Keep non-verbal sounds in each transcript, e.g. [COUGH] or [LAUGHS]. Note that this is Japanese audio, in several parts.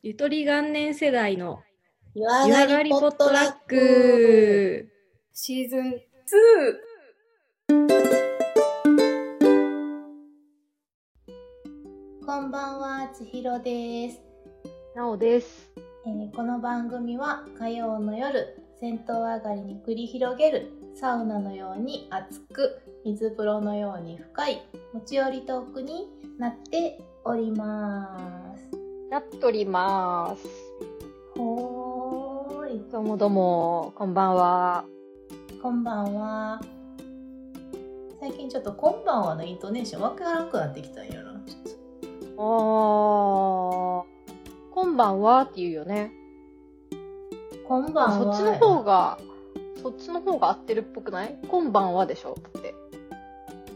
ゆとり元年世代の湯湯上がりポットラック。シーズン2こんばんは、ちひろです、なおです。えーこの番組は火曜の夜、銭湯上がりに繰り広げるサウナのように熱く、水風呂のように深い持ち寄りトークになっております。やっとります。ほーい、どうもどうも、こんばんは。こんばんは。最近ちょっとこんばんはのイントネーションわからんくなってきたんやな。あー、こんばんはって言うよね。こんばんは。そっちの方が、そっちの方が合ってるっぽくない？こんばんはでしょ？だって。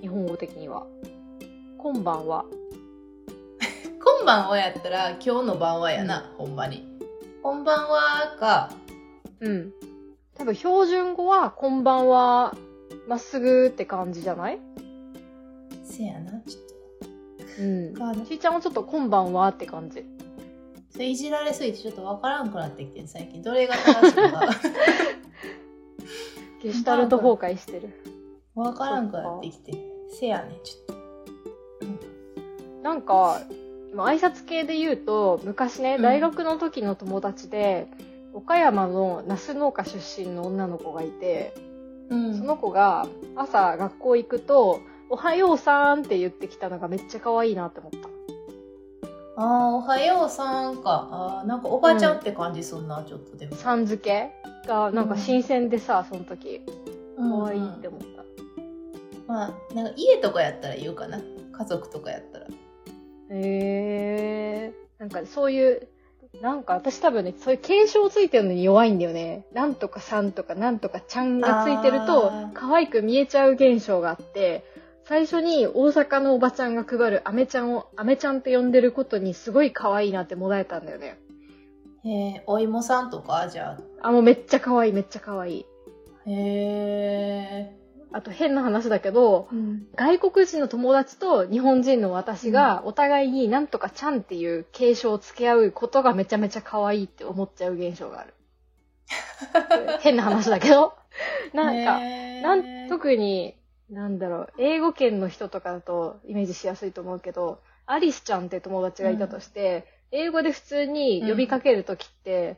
日本語的には。こんばんは。こんばんはやったら今日の晩はやな、ほんまに。こんばんはか。うん。多分標準語は、こんばんは、まっすぐって感じじゃない？せやな、ちょっうんと。。かちーちゃんはちょっとこんばんはって感じ。それいじられすぎてちょっとわからんくなってきてん最近。どれが正しいか [LAUGHS] ゲシュタルト崩壊してる。わからんくなってきて。せやね、ちょっと。なんか、まあ挨拶系で言うと、昔ね、うん大学の時の友達で、岡山のナス農家出身の女の子がいて、うん。その子が朝学校行くと、おはようさんって言ってきたのがめっちゃ可愛いなって思った。ああ、おはようさんか。ああ、なんかおばちゃんって感じすんな、ちょっとでも。さん付けがなんか新鮮でさ、その時。可愛いってうん思った。まあ、なんか家とかやったら言うかな。家族とかやったら。へえー。なんかそういう、なんか私多分ね、そういう継承ついてるのに弱いんだよね。なんとかさんとかなんとかちゃんがついてると可愛く見えちゃう現象があって、最初に大阪のおばちゃんが配るアメちゃんを、アメちゃんって呼んでることにすごい可愛いなってもらえたんだよね。へえ、お芋さんとかじゃあ、もうめっちゃ可愛い、めっちゃ可愛い。あ。へえ。あと変な話だけど、うん。外国人の友達と日本人の私がお互いになんとかちゃんっていう継承を付け合うことがめちゃめちゃ可愛いって思っちゃう現象がある。[LAUGHS] 変な話だけど。[LAUGHS] なんか、なん、特に、なんだろう、英語圏の人とかだとイメージしやすいと思うけど、アリスちゃんって友達がいたとして、英語で普通に呼びかけるときって、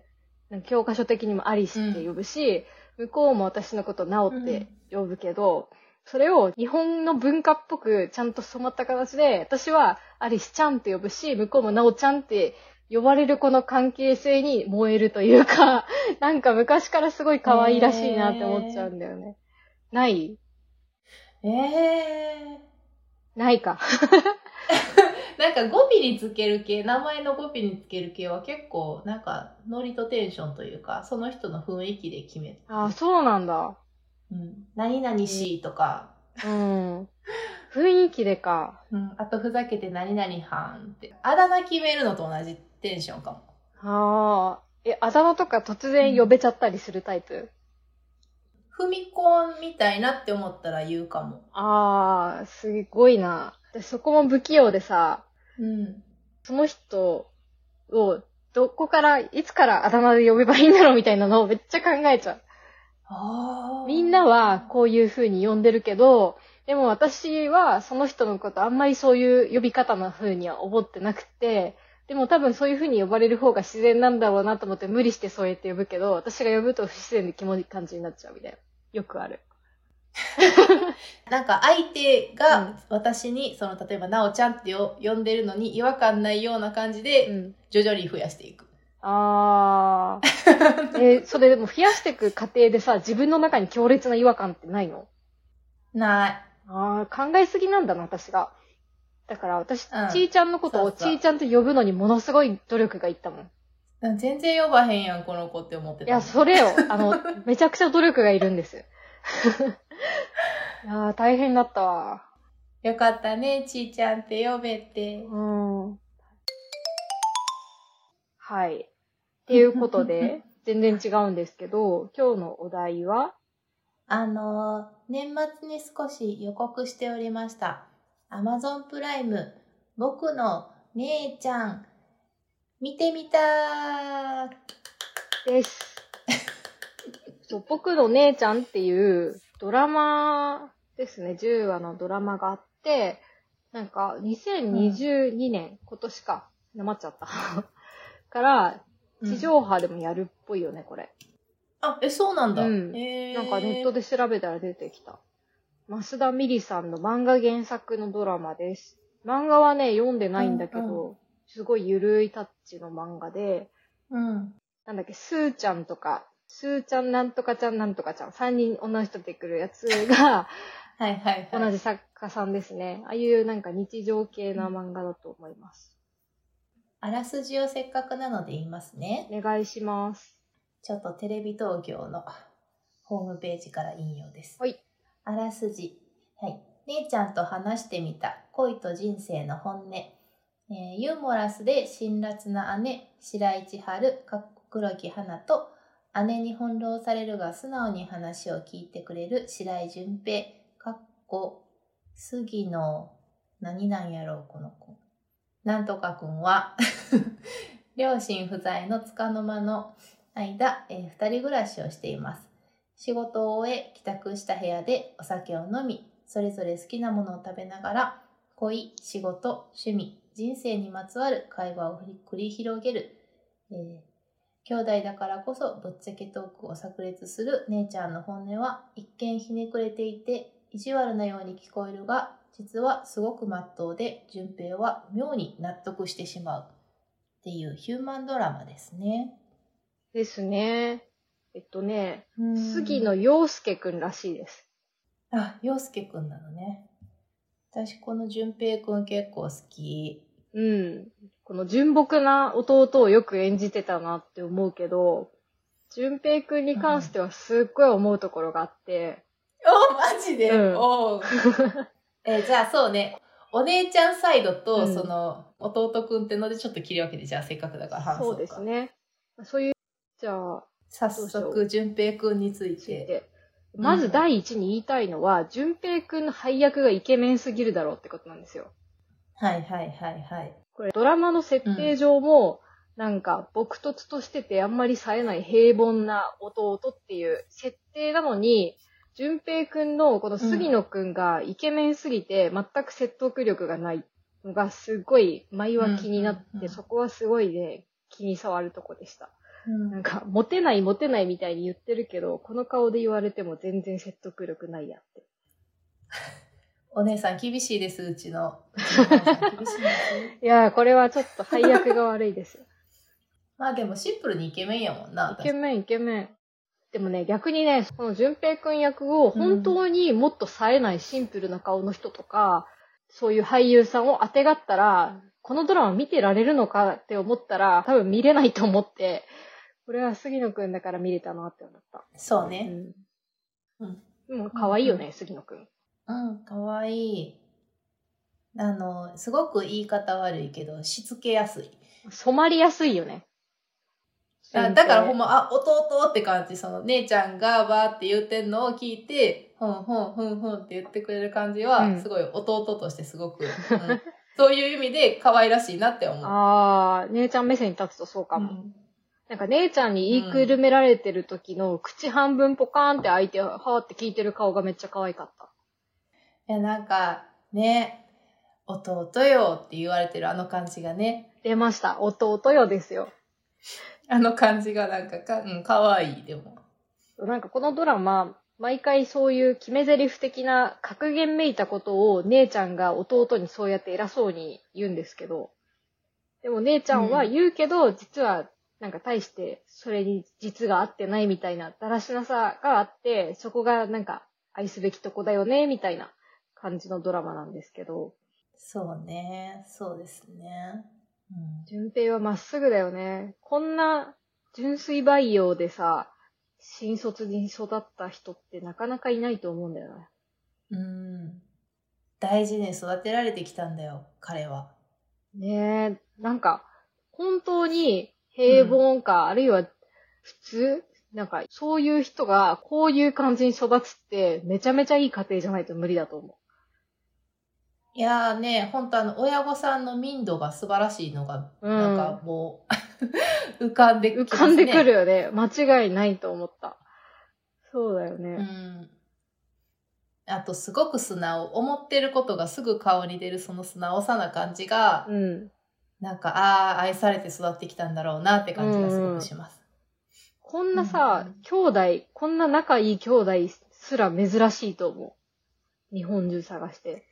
なんか教科書的にもアリスって呼ぶし、向こうも私のことナオって呼ぶけど、それを日本の文化っぽくちゃんと染まった形で、私はアリスちゃんって呼ぶし、向こうもナオちゃんって呼ばれるこの関係性に燃えるというか、[LAUGHS] なんか昔からすごい可愛いらしいなって思っちゃうんだよね。ない？ええないか。[LAUGHS] なんか語尾につける系、名前の語尾につける系は結構、なんか、ノリとテンションというか、その人の雰囲気で決める。あ、そうなんだ。うん。何々しとか、うん。雰囲気でか。うん。あと、ふざけて何々はんって。あだ名決めるのと同じテンションかも。ああ。え、あだ名とか突然呼べちゃったりするタイプ、踏み込みたいなって思ったら言うかも。ああ、すごいな。でそこも不器用でさ、うん。その人を、どこから、いつからあだ名で呼べばいいんだろうみたいなのをめっちゃ考えちゃう。みんなはこういう風に呼んでるけど、でも私はその人のことあんまりそういう呼び方な風には思ってなくて、でも多分そういう風に呼ばれる方が自然なんだろうなと思って無理してそうやって呼ぶけど、私が呼ぶと不自然でキモい感じになっちゃうみたいな。よくある。[LAUGHS] なんか相手うんが私に、その例えばなおちゃんってよ呼んでるのに違和感ないような感じでうん。徐々に増やしていく。あー。[LAUGHS] えーそれでも増やしていく過程でさ、自分の中に強烈な違和感ってないの？ない。あー、考えすぎなんだな、私が。だから私、うんちーちゃんのことをちーちゃんと呼ぶのにものすごい努力がいったもん。うん全然呼ばへんやん、この子って思ってた。いや、それよ。あの、[LAUGHS] めちゃくちゃ努力がいるんです。[LAUGHS] いやー、大変だったわ。よかったね、ちーちゃんって呼べて。うん。はい。っていうことで、[LAUGHS] 全然違うんですけど、今日のお題は、あのー、年末に少し予告しておりました。Amazon プライム、僕の姉ちゃん、見てみたー。です。そう僕の姉ちゃんっていうドラマですね、10話のドラマがあって、なんか2022年、今年か、なまっちゃった。から、地上波でもやるっぽいよね、これ。あ、え、そうなんだ。うんなんかネットで調べたら出てきた。増田美里さんの漫画原作のドラマです。漫画はね、読んでないんだけど、うんすごいゆるいタッチの漫画で、うん。なんだっけ、スーちゃんとか、スーちゃんなんとかちゃんなんとかちゃん、3人同じ人出てくるやつがはいはいはい。同じ作家さんですね。ああいうなんか日常系な漫画だと思います。あらすじをせっかくなので言いますね。お願いします。ちょっとテレビ東京のホームページから引用です。はい。あらすじ。はい。姉ちゃんと話してみた恋と人生の本音。えーユーモラスで辛辣な姉、白市春、かっこ黒木花と、姉に翻弄されるが素直に話を聞いてくれる白井淳平、かっこ杉野、何なんやろう、この子。なんとかくんは、[LAUGHS] 両親不在の束の間の間、えー二人暮らしをしています。仕事を終え、帰宅した部屋でお酒を飲み、それぞれ好きなものを食べながら、恋、仕事、趣味、人生にまつわる会話を繰り広げる、えー兄弟だからこそぶっちゃけトークを炸裂する姉ちゃんの本音は一見ひねくれていて意地悪なように聞こえるが実はすごくまっとうで順平は妙に納得してしまうっていうヒューマンドラマですね。ですね。えっとね、うん杉野陽介くんらしいです。あ、陽介くんなのね。私この淳平くん結構好き。うん。この純朴な弟をよく演じてたなって思うけど、純平くんに関してはすっごい思うところがあって、おマジで、うんおう [LAUGHS] えじゃあそうね。お姉ちゃんサイドと、うんその、弟くんってのでちょっと切り分けて、じゃあせっかくだから話そうか。そうです。ね。そういう、じゃあ、早速、淳平くんについて。まず第一に言いたいのは、純平くんの配役がイケメンすぎるだろうってことなんですよ。はいはいはいはい。これドラマの設定上も、なんか、朴突としててあんまり冴えない平凡な弟っていう設定なのに、淳平くんのこの杉野くんがイケメンすぎて全く説得力がないのがすごい前は気になって、うんうんうんそこはすごいね、気に障るとこでした。うんなんか、モテないモテないみたいに言ってるけど、この顔で言われても全然説得力ないやって。[LAUGHS] お姉さん厳しいです、うちの。いです。[LAUGHS] いやー、これはちょっと配役が悪いですよ。[LAUGHS] まあでもシンプルにイケメンやもんな。イケメン、イケメン。でもね、逆にね、この淳平くん役を本当にもっと冴えないシンプルな顔の人とか、そういう俳優さんを当てがったら、このドラマ見てられるのかって思ったら、多分見れないと思って、これは杉野くんだから見れたなって思った。そうね。うん。うん。でも可愛いよね、杉野くん。うん、かわいい。あの、すごく言い方悪いけど、しつけやすい。染まりやすいよね。あだからほんま、あ、弟って感じ、その姉ちゃんがバーって言ってんのを聞いて、ふんふんふんふんって言ってくれる感じは、うんすごい弟としてすごく、うんそういう意味で可愛らしいなって思う。あー、姉ちゃん目線に立つとそうかも。うんなんか姉ちゃんに言いくるめられてる時の口半分ポカーンって開いて、はーって聞いてる顔がめっちゃ可愛かった。いや、なんか、ね、弟よって言われてるあの感じがね、出ました。弟よですよ。あの感じがなんかか、うん、可愛い、でも。なんかこのドラマ、毎回そういう決め台詞的な格言めいたことを姉ちゃんが弟にそうやって偉そうに言うんですけど、でも姉ちゃんは言うけど、実はなんか対してそれに実が合ってないみたいなだらしなさがあって、そこがなんか愛すべきとこだよね、みたいな感じのドラマなんですけど、そうね、そうですね。うん純平はまっすぐだよね。こんな純粋培養でさ、新卒に育った人ってなかなかいないと思うんだよね。うん。大事に育てられてきたんだよ、彼は。ねえ、なんか、本当に平凡か、あるいは普通？なんか、そういう人がこういう感じに育つって、めちゃめちゃいい家庭じゃないと無理だと思いやーね、本当あの、親御さんの民度が素晴らしいのが、うんなんかもう、[LAUGHS] 浮かんでき浮ますね。かんでくるよね。間違いないと思った。そうだようね。ん。あと、すごく素直。思ってることがすぐ顔に出るその素直さな感じが、うん。なんか、ああ、愛されて育ってきたんだろうなって感じがすごくします。こんなさ、うん兄弟、こんな仲いい兄弟すら珍しいと思う。日本中探して。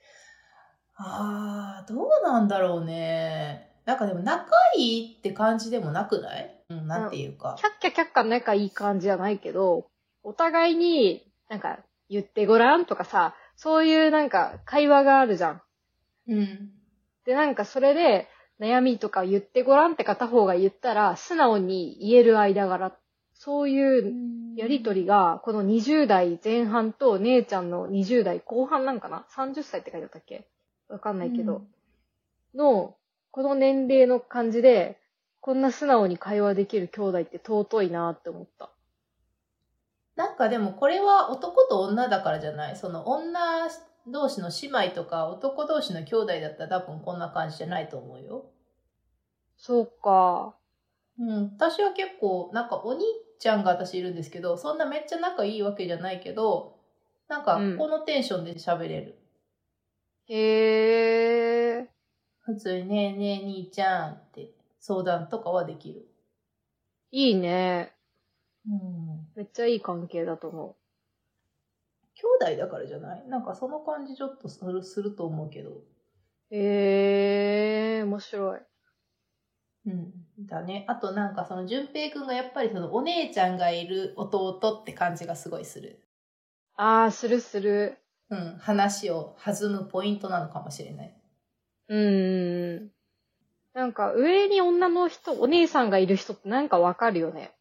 ああ、どうなんだろうね。なんかでも仲いいって感じでもなくない？うん、なんていうか。キャッキャキャッカ仲いい感じじゃないけど、お互いになんか言ってごらんとかさ、そういうなんか会話があるじゃん。うん。で、なんかそれで悩みとか言ってごらんって片方が言ったら、素直に言える間柄。そういうやりとりが、この20代前半と姉ちゃんの20代後半なんかな ?30 歳って書いてあったっけ？わかんないけど。の、この年齢の感じで、こんな素直に会話できる兄弟って尊いなって思った。なんかでもこれは男と女だからじゃない？その女同士の姉妹とか男同士の兄弟だったら多分こんな感じじゃないと思うよ。そうか。うん。私は結構、なんかお兄ちゃんが私いるんですけど、そんなめっちゃ仲いいわけじゃないけど、なんかうんこのテンションで喋れる。へー。普通にねえねえ兄ちゃんって相談とかはできる。いいね。うん。めっちゃいい関係だと思兄弟だからじゃない？なんかその感じちょっとするすると思うけど。う。へー、面白い。うん。だね。あとなんかその淳平くんがやっぱりそのお姉ちゃんがいる弟って感じがすごいする。あー、するする。うん。話を弾むポイントなのかもしれない。うーん。なんか上に女の人、お姉さんがいる人ってなんかわかるよね。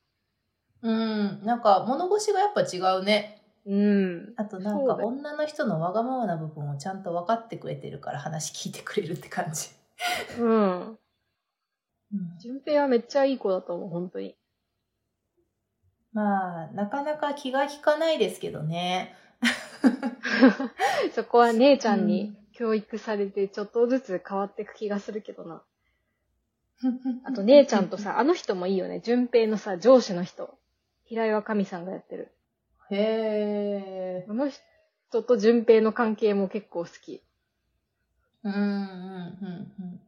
うん。なんか物腰がやっぱ違うね。うん。あとなんか女の人のわがままな部分をちゃんと分かってくれてるから話聞いてくれるって感じ。うん。うん。順平はめっちゃいい子だと思う、本当に。まあ、なかなか気が利かないですけどね。[LAUGHS] そこは姉ちゃんに教育されてちょっとずつ変わっていく気がするけどな。[LAUGHS] あと姉ちゃんとさ、あの人もいいよね。順平のさ、上司の人。平岩神さんがやってる。へえ。あの人と順平の関係も結構好き。うんうんうんうん。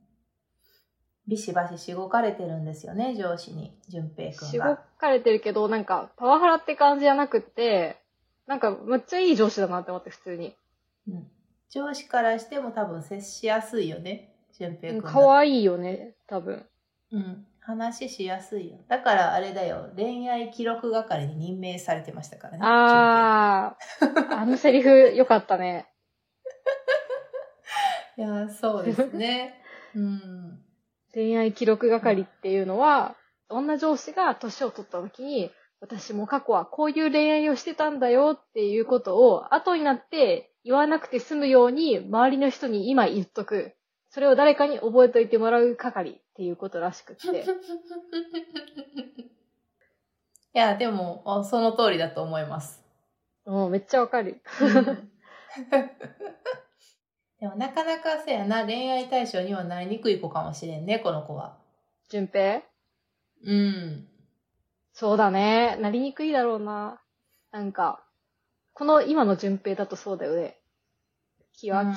ビシバシしごかれてるんですよね、上司に、淳平くんしごが。かれてるけど、なんか、パワハラって感じじゃなくって、なんか、めっちゃいい上司だなって思って、普通に。うん、上司からしても多分接しやすいよね、淳平くん。可愛いよね、多分。うん。話しやすいよ。だからあれだよ、恋愛記録係に任命されてましたからね。あー、あのセリフ良かったね。[LAUGHS] いや、そうですね。うん。恋愛記録係っていうのは、女上司が年を取った時に、私も過去はこういう恋愛をしてたんだよっていうことを後になって言わなくて済むように周りの人に今言っとく。それを誰かに覚えといてもらう係っていうことらしくって。[LAUGHS] いや、でも、あその通りだと思います。もうめっちゃわかる。[LAUGHS] でもなかなかそうやな、恋愛対象にはなりにくい子かもしれんね、この子は。順平？うん。そうだね。なりにくいだろうな。なんか、この今の順平だとそうだよね。気は、うん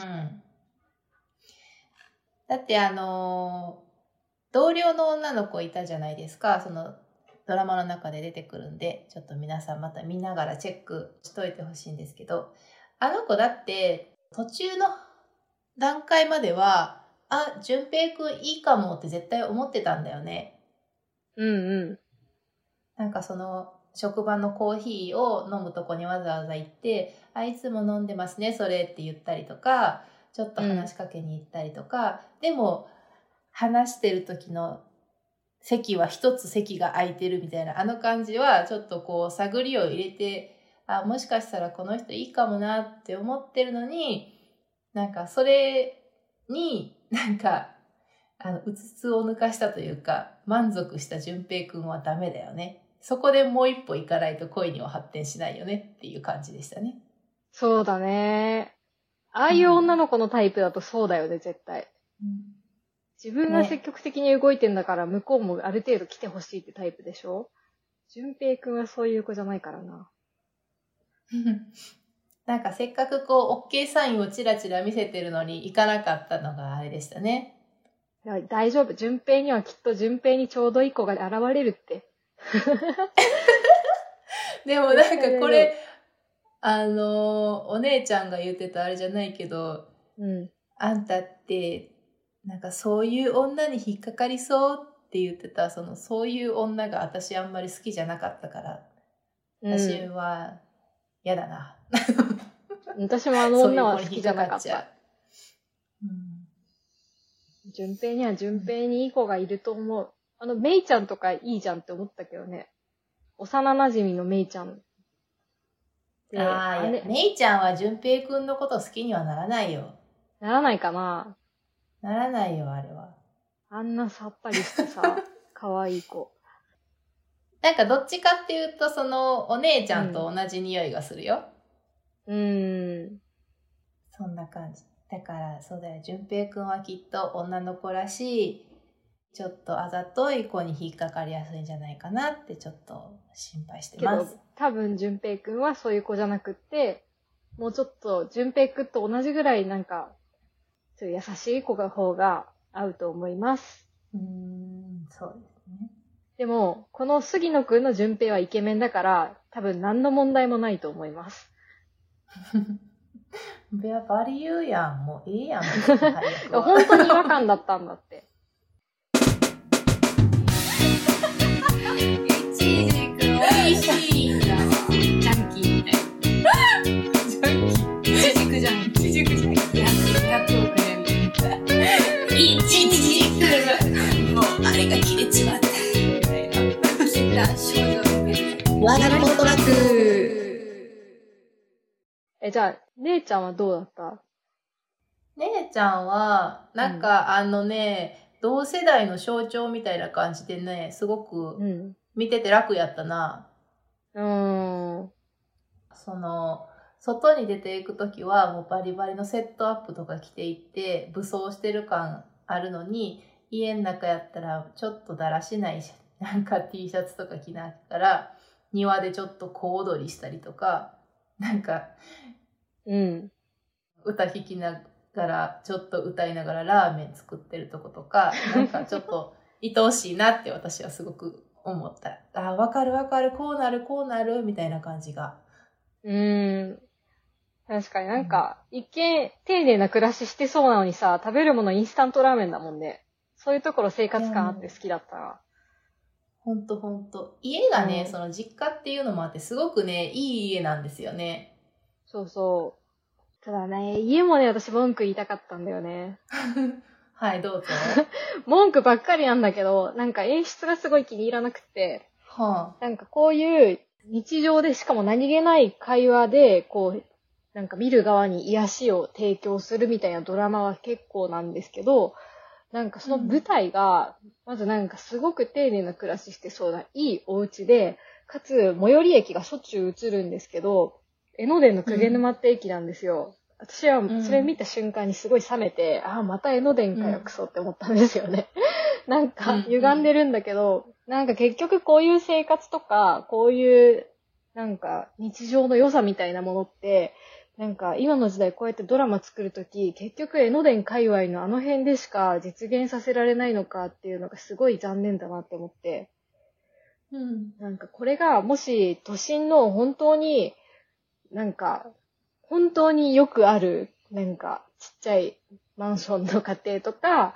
だってあのー同僚の女の子いたじゃないですか、そのドラマの中で出てくるんで、ちょっと皆さんまた見ながらチェックしといてほしいんですけど、あの子だって途中の段階までは、あ、淳平くんいいかもって絶対思ってたんだよね。うんうん。なんかその職場のコーヒーを飲むとこにわざわざ行って、あ、いつも飲んでますね、それって言ったりとか、ちょっと話しかけに行ったりとか、でも話してる時の席は一つ席が空いてるみたいな、あの感じはちょっとこう探りを入れて、あ、もしかしたらこの人いいかもなって思ってるのに、なんかそれになんか、あの、うつつを抜かしたというか、満足した淳平くんはダメだよね。そこでもう一歩行かないと恋には発展しないよねっていう感じでしたね。そうだね。ああいう女の子のタイプだとそうだよね、絶対。自分が積極的に動いてんだから、向こうもある程度来てほしいってタイプでしょ？淳平くんはそういう子じゃないからな。[LAUGHS] なんかせっかくこう、OK サインをチラチラ見せてるのに行かなかったのがあれでしたね。大丈夫。順平にはきっと順平にちょうどいい子が現れるって。[LAUGHS] でもなんかこれ、あの、お姉ちゃんが言ってたあれじゃないけど、うん。あんたって、なんかそういう女に引っかかりそうって言ってた、その、そういう女が私あんまり好きじゃなかったから、私うんは嫌だな。[LAUGHS] 私もあの女は好きじゃなかっそういう子に引っかかっちゃた。う。うん順平には順平にいい子がいると思う。あの、メイちゃんとかいいじゃんって思ったけどね。幼馴染のメイちゃん。でああ、めいちゃんは淳平くんのこと好きにはならないよ。ならないかなならないよ、あれは。あんなさっぱりしてさ、[LAUGHS] 可愛い子。なんかどっちかっていうと、その、お姉ちゃんと同じ匂いがするよ。うーん。そんな感じ。だから、そうだよ。淳平くんはきっと女の子らしい、ちょっとあざとい子に引っかかりやすいんじゃないかなってちょっと心配してけどます。、多分順平くんはそういう子じゃなくって、もうちょっと順平くんと同じぐらいなんか、そういう優しい子が方が合うと思います。うーん、そうですね。でも、この杉野くんの順平はイケメンだから、多分何の問題もないと思います。ベアバリ言うやん。もうええやん。[LAUGHS] 本当に違和感だったんだって。いちじく美味しいんだわ。ジャンキー。みたいな。いちじくジャンキー。いちじくジャンキー。100, 100億円みたいな。いちじくもうあれが切れちまった。みたいな。え、じゃあ、姉ちゃんはどうだった？姉ちゃんは、なんか、あのね、同世代の象徴みたいな感じでね、すごくうん。見てて楽やったな。うーん。その、外に出ていくときはもうバリバリのセットアップとか着ていって武装してる感あるのに家の中やったらちょっとだらしないし [LAUGHS] なんか T シャツとか着ながら庭でちょっと小躍りしたりとかなんかうん。歌弾きながらちょっと歌いながらラーメン作ってるとことか [LAUGHS] なんかちょっと愛おしいなって私はすごく思った。あ、わかるわかる、こうなるこうなるみたいな感じが。うーん。確かになんか、一見丁寧な暮らししてそうなのにさ、食べるものインスタントラーメンだもんね。そういうところ生活感あって好きだったな。ほんとほんと。家がね、うんその実家っていうのもあって、すごくね、いい家なんですよね。そうそう。ただね、家もね、私文句言いたかったんだよね。[LAUGHS] はい、どうぞ。[LAUGHS] 文句ばっかりなんだけど、なんか演出がすごい気に入らなくて、はなんかこういう日常でしかも何気ない会話で、こう、なんか見る側に癒しを提供するみたいなドラマは結構なんですけど、なんかその舞台が、まずなんかすごく丁寧な暮らししてそうな、いいお家で、かつ最寄り駅がしょっちゅう映るんですけど、江ノ電の鵠沼って駅なんですよ。私はそれ見た瞬間にすごい冷めて、ああ、また江ノ電かよ、うんクソって思ったんですよね。[LAUGHS] なんかうん歪んでるんだけど、なんか結局こういう生活とか、こういうなんか日常の良さみたいなものって、なんか今の時代こうやってドラマ作るとき、結局江ノ電界隈のあの辺でしか実現させられないのかっていうのがすごい残念だなって思って、うん。なんかこれがもし都心の本当になんか本当によくあるなんかちっちゃいマンションの家庭とか、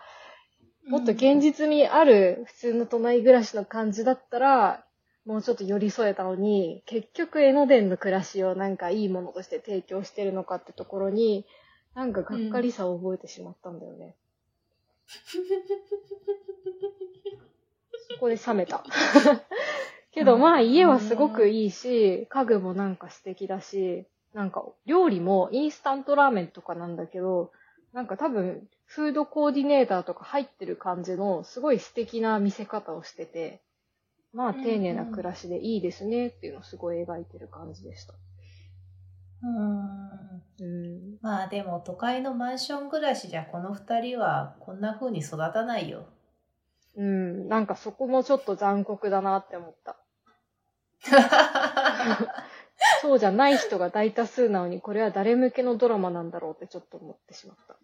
もっと現実味ある普通の都内暮らしの感じだったら、もうちょっと寄り添えたのに、結局江ノ電の暮らしをなんかいいものとして提供してるのかってところに、なんかがっかりさを覚えてしまったんだよね。[LAUGHS] そこで冷めた。けどまあ家はすごくいいし、家具もなんか素敵だし、なんか料理もインスタントラーメンとかなんだけど、なんか多分フードコーディネーターとか入ってる感じのすごい素敵な見せ方をしてて、まあ丁寧な暮らしでいいですねっていうのをすごい描いてる感じでした。うん。うん。まあでも都会のマンション暮らしじゃこの二人はこんな風に育たないよ。うん。なんかそこもちょっと残酷だなって思った。[LAUGHS] そうじゃない人が大多数なのに、これは誰向けのドラマなんだろうってちょっと思ってしまった。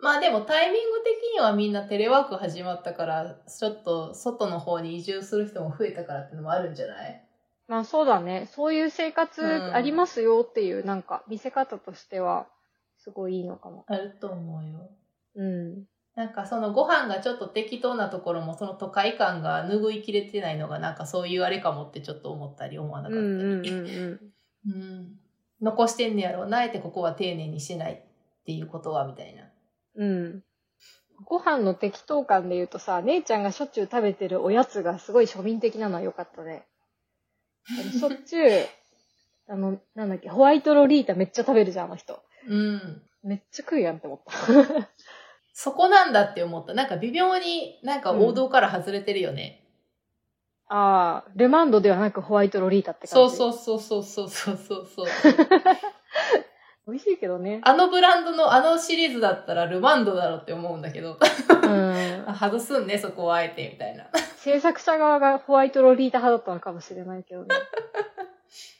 まあでもタイミング的にはみんなテレワーク始まったから、ちょっと外の方に移住する人も増えたからっていうのもあるんじゃない？まあそうだね。そういう生活うんありますよっていう、なんか見せ方としては、すごいいいのかも。あると思うよ。うん。なんかそのご飯がちょっと適当なところもその都会感が拭いきれてないのがなんかそういうあれかもってちょっと思ったり思わなかったり。うんうんうんうん。うん残してんねやろうな、あえてここは丁寧にしてないっていうことはみたいな。うん。ご飯の適当感で言うとさ、姉ちゃんがしょっちゅう食べてるおやつがすごい庶民的なのは良かったね。あのしょっちゅう、[LAUGHS] あの、なんだっけ、ホワイトロリータめっちゃ食べるじゃん、あの人。うん。めっちゃ食うやんって思った。そこなんだって思った。なんか微妙になんか王道から外れてるよね。うん、ああ、ルマンドではなくホワイトロリータって感じ。そうそうそうそうそうそうそう。[LAUGHS] 美味しいけどね。あのブランドのあのシリーズだったらルマンドだろうって思うんだけど。うん。[LAUGHS] 外すんね、そこをあえて、みたいな。制作者側がホワイトロリータ派だったのかもしれないけどね。[LAUGHS]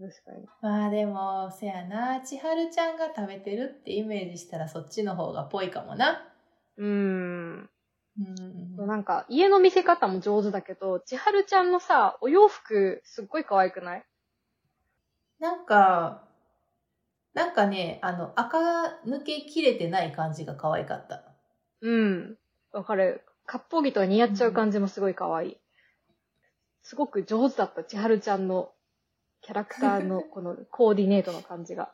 確かに。まあでも、せやな、千春ちゃんが食べてるってイメージしたらそっちの方がぽいかもな。うーん。うん。なんか、家の見せ方も上手だけど、千春ちゃんのさ、お洋服、すっごい可愛くない？なんか、なんかね、あの、赤抜けきれてない感じが可愛かった。うん。わかる。割烹着とか似合っちゃう感じもすごい可愛い。すごく上手だった、千春ちゃんのキャラクターのこのコーディネートの感じが。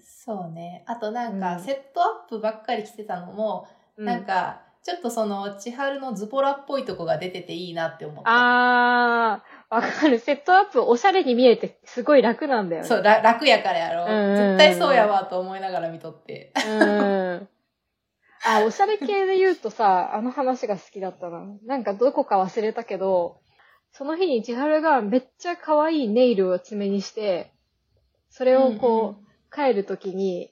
そうね。あとなんか、うんセットアップばっかり着てたのも、うなん、か、ちょっとその、千春のズボラっぽいとこが出てていいなって思った。あー、わかる。セットアップおしゃれに見えてすごい楽なんだよね。そう、ら楽やからやろ。うんうんうん絶対そうやわと思いながら見とって。うん。あ、おしゃれ系で言うとさ、あの話が好きだったな。なんかどこか忘れたけど、その日に千春がめっちゃ可愛いネイルを爪にして、それをこう、帰るときに、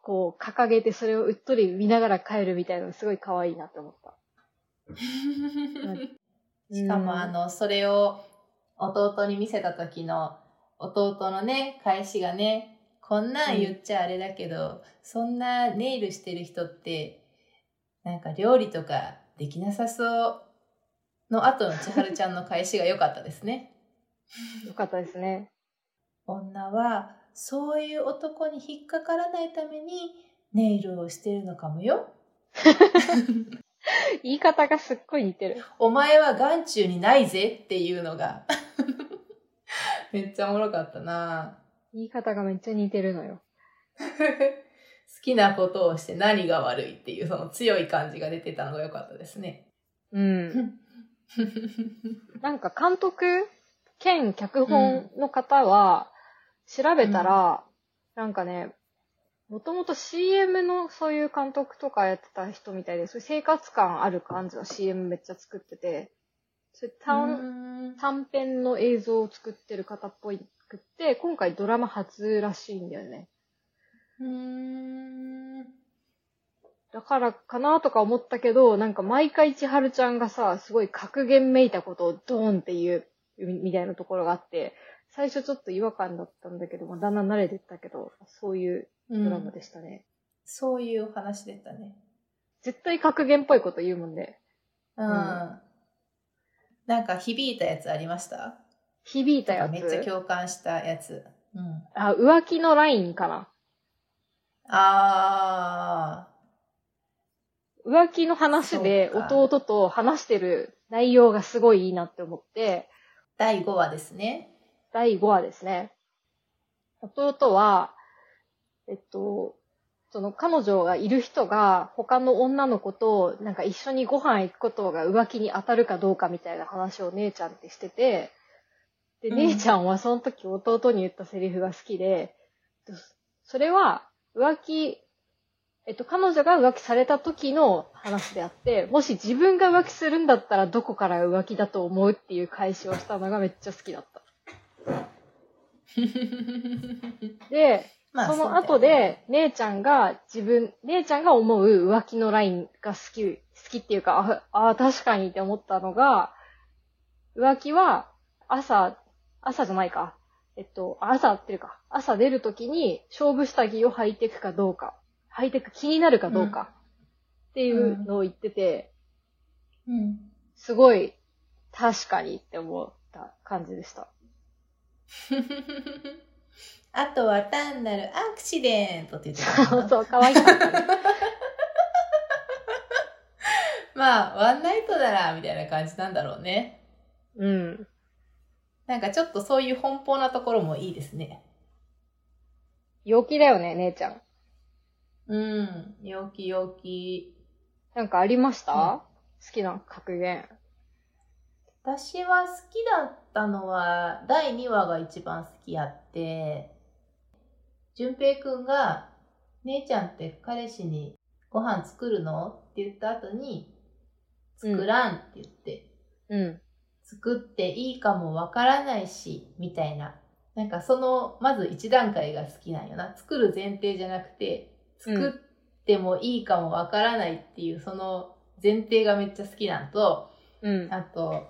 こう、掲げてそれをうっとり見ながら帰るみたいなのすごい可愛いなって思った。[LAUGHS] しかもあの、それを弟に見せた時の弟のね、返しがね、こんなん言っちゃあれだけど、そんなネイルしてる人って、なんか料理とかできなさそうの後の千春ちゃんの返しが良かったですね。よかったですね。女はそういう男に引っかからないためにネイルをしてるのかもよ。[LAUGHS] 言い方がすっごい似てる。お前は眼中にないぜっていうのが [LAUGHS] めっちゃおもろかったな言い方がめっちゃ似てるのよ。[LAUGHS] 好きなことをして何が悪いっていうその強い感じが出てたのが良かったですね。うん。[LAUGHS] なんか監督兼脚本の方は、調べたら、なんかね、もともと CM のそういう監督とかやってた人みたいで、そういう生活感ある感じの CM めっちゃ作ってて、それ短短編の映像を作ってる方っぽいくって、今回ドラマ初らしいんだよね。うーんだからかなとか思ったけど、なんか毎回千春ちゃんがさ、すごい格言めいたことをドーンって言う、みみたいなところがあって、最初ちょっと違和感だったんだけど、まあ、だんだん慣れてったけど、そういううんドラマでしたね。そういうお話でしたね。絶対格言っぽいこと言うもんね。うん。んなんか響いたやつありました？響いたやつ？めっちゃ共感したやつ。うん。あ、浮気のラインかな。あ浮気の話で弟と話してる内容がすごいいいなって思って、ー、第5話ですね。第5話ですね。弟は、えっと、その彼女がいる人が他の女の子となんか一緒にご飯行くことが浮気に当たるかどうかみたいな話を姉ちゃんってしてて、で、うん姉ちゃんはその時弟に言ったセリフが好きで、それは浮気、えっと、彼女が浮気された時の話であって、もし自分が浮気するんだったらどこから浮気だと思うっていう返しをしたのがめっちゃ好きだった。[LAUGHS] で、まその後で、姉ちゃんが自分、姉ちゃんが思う浮気のラインが好き、好きっていうか、ああ、確かにって思ったのが、浮気は朝、朝じゃないか。えっと、朝っていうか、朝出るときに勝負下着を履いていくかどうか、履いていく気になるかどうか、っていうのを言ってて、うん。すごい確かにって思った感じでした。[LAUGHS] あとは単なるアクシデントって言ってたそう、可愛かったね。[LAUGHS] まあ、ワンナイトなら、みたいな感じなんだろうね。うん。なんかちょっとそういう奔放なところもいいですね。陽気だよね、姉ちゃん。うん。陽気陽気。なんかありました、うん好きな格言。私は好きだったのは、第2話が一番好きやって、淳平くんが、姉ちゃんって彼氏にご飯作るの？って言った後に、作らんって言って、うん。作っていいかもわからないし、みたいな。なんかその、まず一段階が好きなんよな。作る前提じゃなくて、作ってもいいかもわからないっていう、その前提がめっちゃ好きなんと、うん。あと、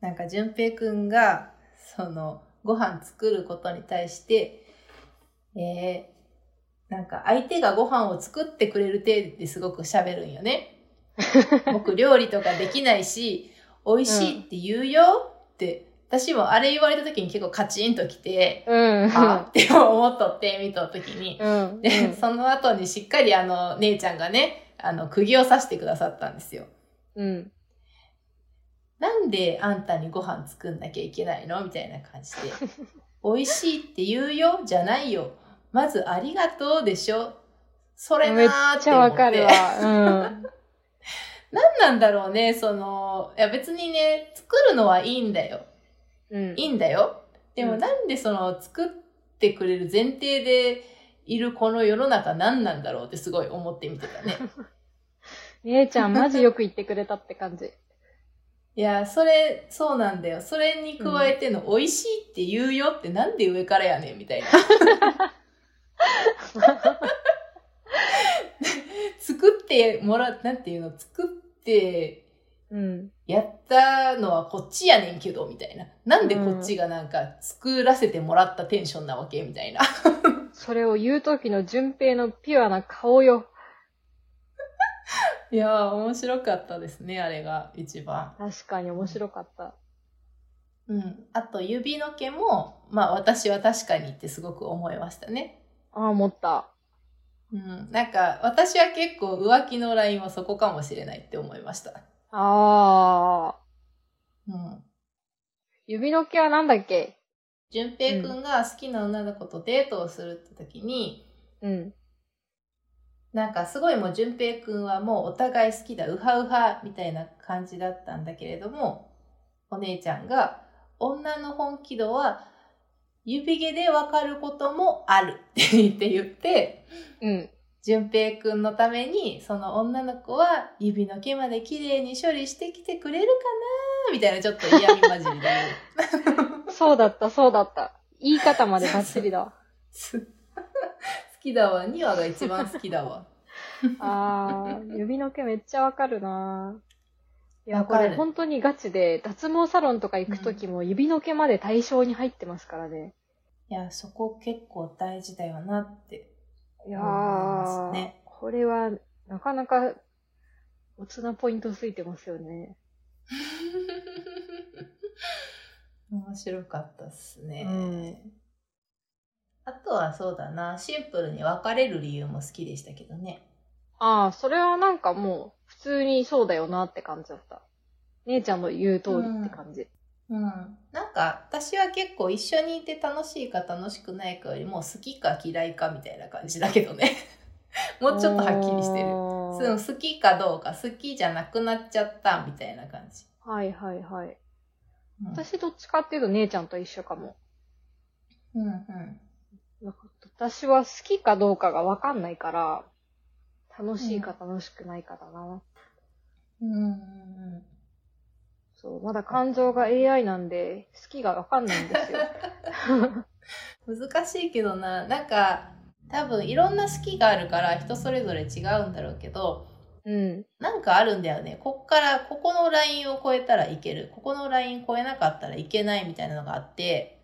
なんか、淳平くんが、その、ご飯作ることに対して、えー、なんか、相手がご飯を作ってくれる程度ですごく喋るんよね。[LAUGHS] 僕、料理とかできないし、美味しいって言うよって、私もあれ言われた時に結構カチンときて、うん。はって思っとって、見とった時に。うん。で、その後にしっかりあの、姉ちゃんがね、あの、釘を刺してくださったんですよ。うん。なんであんたにご飯作んなきゃいけないの？みたいな感じで。[LAUGHS] 美味しいって言うよ？じゃないよ。まずありがとうでしょ？それめっなーってちゃ思って。わかるわ。[LAUGHS] うん。何なんだろうね、その、いや別にね、作るのはいいんだよ。うん。いいんだよ。でもうんなんでその、作ってくれる前提でいるこの世の中何なんだろうってすごい思って見てたね。[LAUGHS] 姉ちゃんマジよく言ってくれたって感じ。いや、それ、そうなんだよ。それに加えての、美味しいって言うよってなんで上からやねん、みたいな。[LAUGHS] [LAUGHS] 作ってもら、なんていうの、作ってうん。やったのはこっちやねんけど、みたいな。なんでこっちがなんか作らせてもらったテンションなわけみたいな。[LAUGHS] それを言う時の順平のピュアな顔よ。[LAUGHS] いやー、面白かったですね、あれが一番。確かに面白かった。うん。あと、指の毛も、まあ私は確かにってすごく思いましたね。ああ、思った。うん。なんか、私は結構浮気のラインはそこかもしれないって思いました。ああ。うん。指の毛はなんだっけ？淳平くんが好きな女の子とデートをするって時に、うん。なんかすごいもう淳平くんはもうお互い好きだ、ウハウハみたいな感じだったんだけれども、お姉ちゃんが、女の本気度は指毛でわかることもあるって言って言って、うん。淳平くんのために、その女の子は指の毛まで綺麗に処理してきてくれるかなみたいなちょっと嫌味混じりで言う。[LAUGHS] そうだった、そうだった。言い方までバッチリだわ。好きだわ。2話が一番好きだわ。[LAUGHS] あー、指の毛めっちゃわかるないや、これ本当にガチで、脱毛サロンとか行くときも指の毛まで対象に入ってますからね。いや、そこ結構大事だよなって。いやー、ねこれはなかなか、おつなポイントついてますよね。[LAUGHS] 面白かったっすね。うんあとはそうだな、シンプルに別れる理由も好きでしたけどね。あー、それはなんかもう、普通にそうだよなって感じだった。姉ちゃんの言う通りって感じ。うん。なんか、私は結構一緒にいて楽しいか楽しくないかよりも好きか嫌いかみたいな感じだけどね。[LAUGHS] もうちょっとはっきりしてる。そう好きかどうか、好きじゃなくなっちゃったみたいな感じ。はいはいはい。うん、私どっちかっていうと姉ちゃんと一緒かも。うんうん。私は好きかどうかがわかんないから、楽しいか楽しくないかだな。うんうんうん。そう、まだ感情が AI なんで、好きがわかんないんですよ。[LAUGHS] 難しいけどな、なんか、多分いろんな好きがあるから人それぞれ違うんだろうけど、うん。なんかあるんだよね。こっから、ここのラインを超えたらいける。ここのライン超えなかったらいけないみたいなのがあって、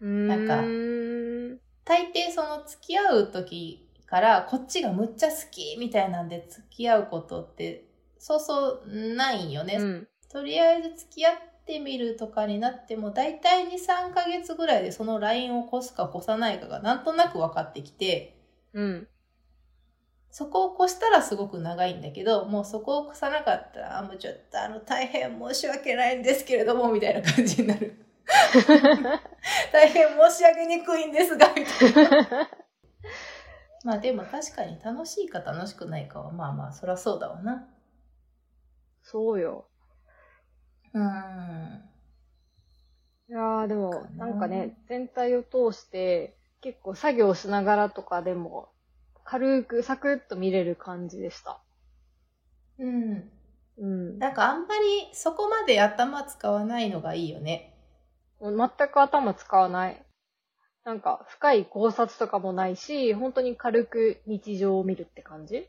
なんかうん。大抵その付き合う時からこっちがむっちゃ好きみたいなんで付き合うことってそうそうないんよね。うん。とりあえず付き合ってみるとかになっても大体2、3ヶ月ぐらいでそのラインを越すか越さないかがなんとなく分かってきて、うん。そこを越したらすごく長いんだけど、もうそこを越さなかったら、あ、もうちょっとあの大変申し訳ないんですけれども、みたいな感じになる。[LAUGHS] 大変申し上げにくいんですが、みたいな。まあでも確かに楽しいか楽しくないかは、まあまあ、そらそうだわな。そうよ。うーん。いやーでもか、ななんかね、全体を通して、結構作業しながらとかでも、軽くサクッと見れる感じでした。うん。うん。なんかあんまりそこまで頭使わないのがいいよね。もう全く頭使わない。なんか、深い考察とかもないし、本当に軽く日常を見るって感じ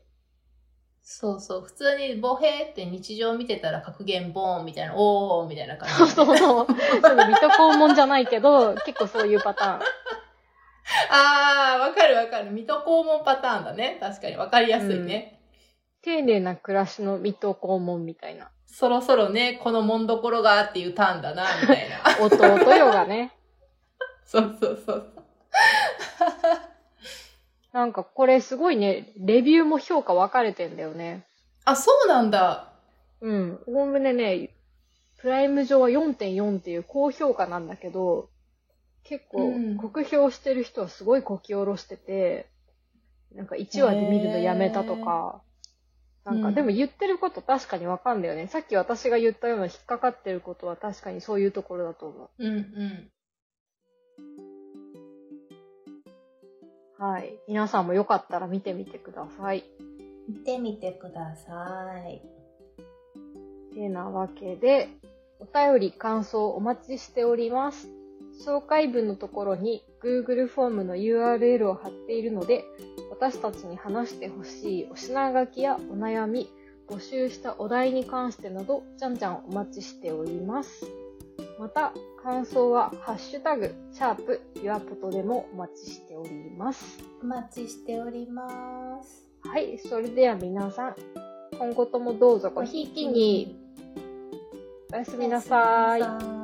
そうそう。普通にボヘーって日常見てたら格言ボーンみたいな、おーみたいな感じ。そ [LAUGHS] うそうそう。水戸黄門じゃないけど、[LAUGHS] 結構そういうパターン。[LAUGHS] あー、わかるわかる。水戸黄門パターンだね。確かにわかりやすいね。丁寧な暮らしの水戸黄門みたいな。そろそろね、このもんどころがっていうターンだな、みたいな。弟よがね。そうそうそう。なんかこれすごいね、レビューも評価分かれてんだよね。あ、そうなんだ。うん。おおむねね、プライム上は4.4っていう高評価なんだけど、結構うん、酷評してる人はすごいこき下ろしてて、なんか1話で見るのやめたとか、なんかうんでも言ってること確かにわかんだよね。さっき私が言ったような引っかかってることは確かにそういうところだと思うんうん。う。はい。皆さんもよかったら見てみてください。見てみてください。てなわけで、お便り感想お待ちしております。紹介文のところに Google フォームの URL を貼っているので、私たちに話してほしいお品書きやお悩み、募集したお題に関してなど、じゃんじゃんお待ちしております。また、感想は、ハッシュタグ、シャープ、ユアポトでもお待ちしております。お待ちしております。はい、それでは皆さん、今後ともどうぞごひいきに、おやすみなさい。おやすみなさい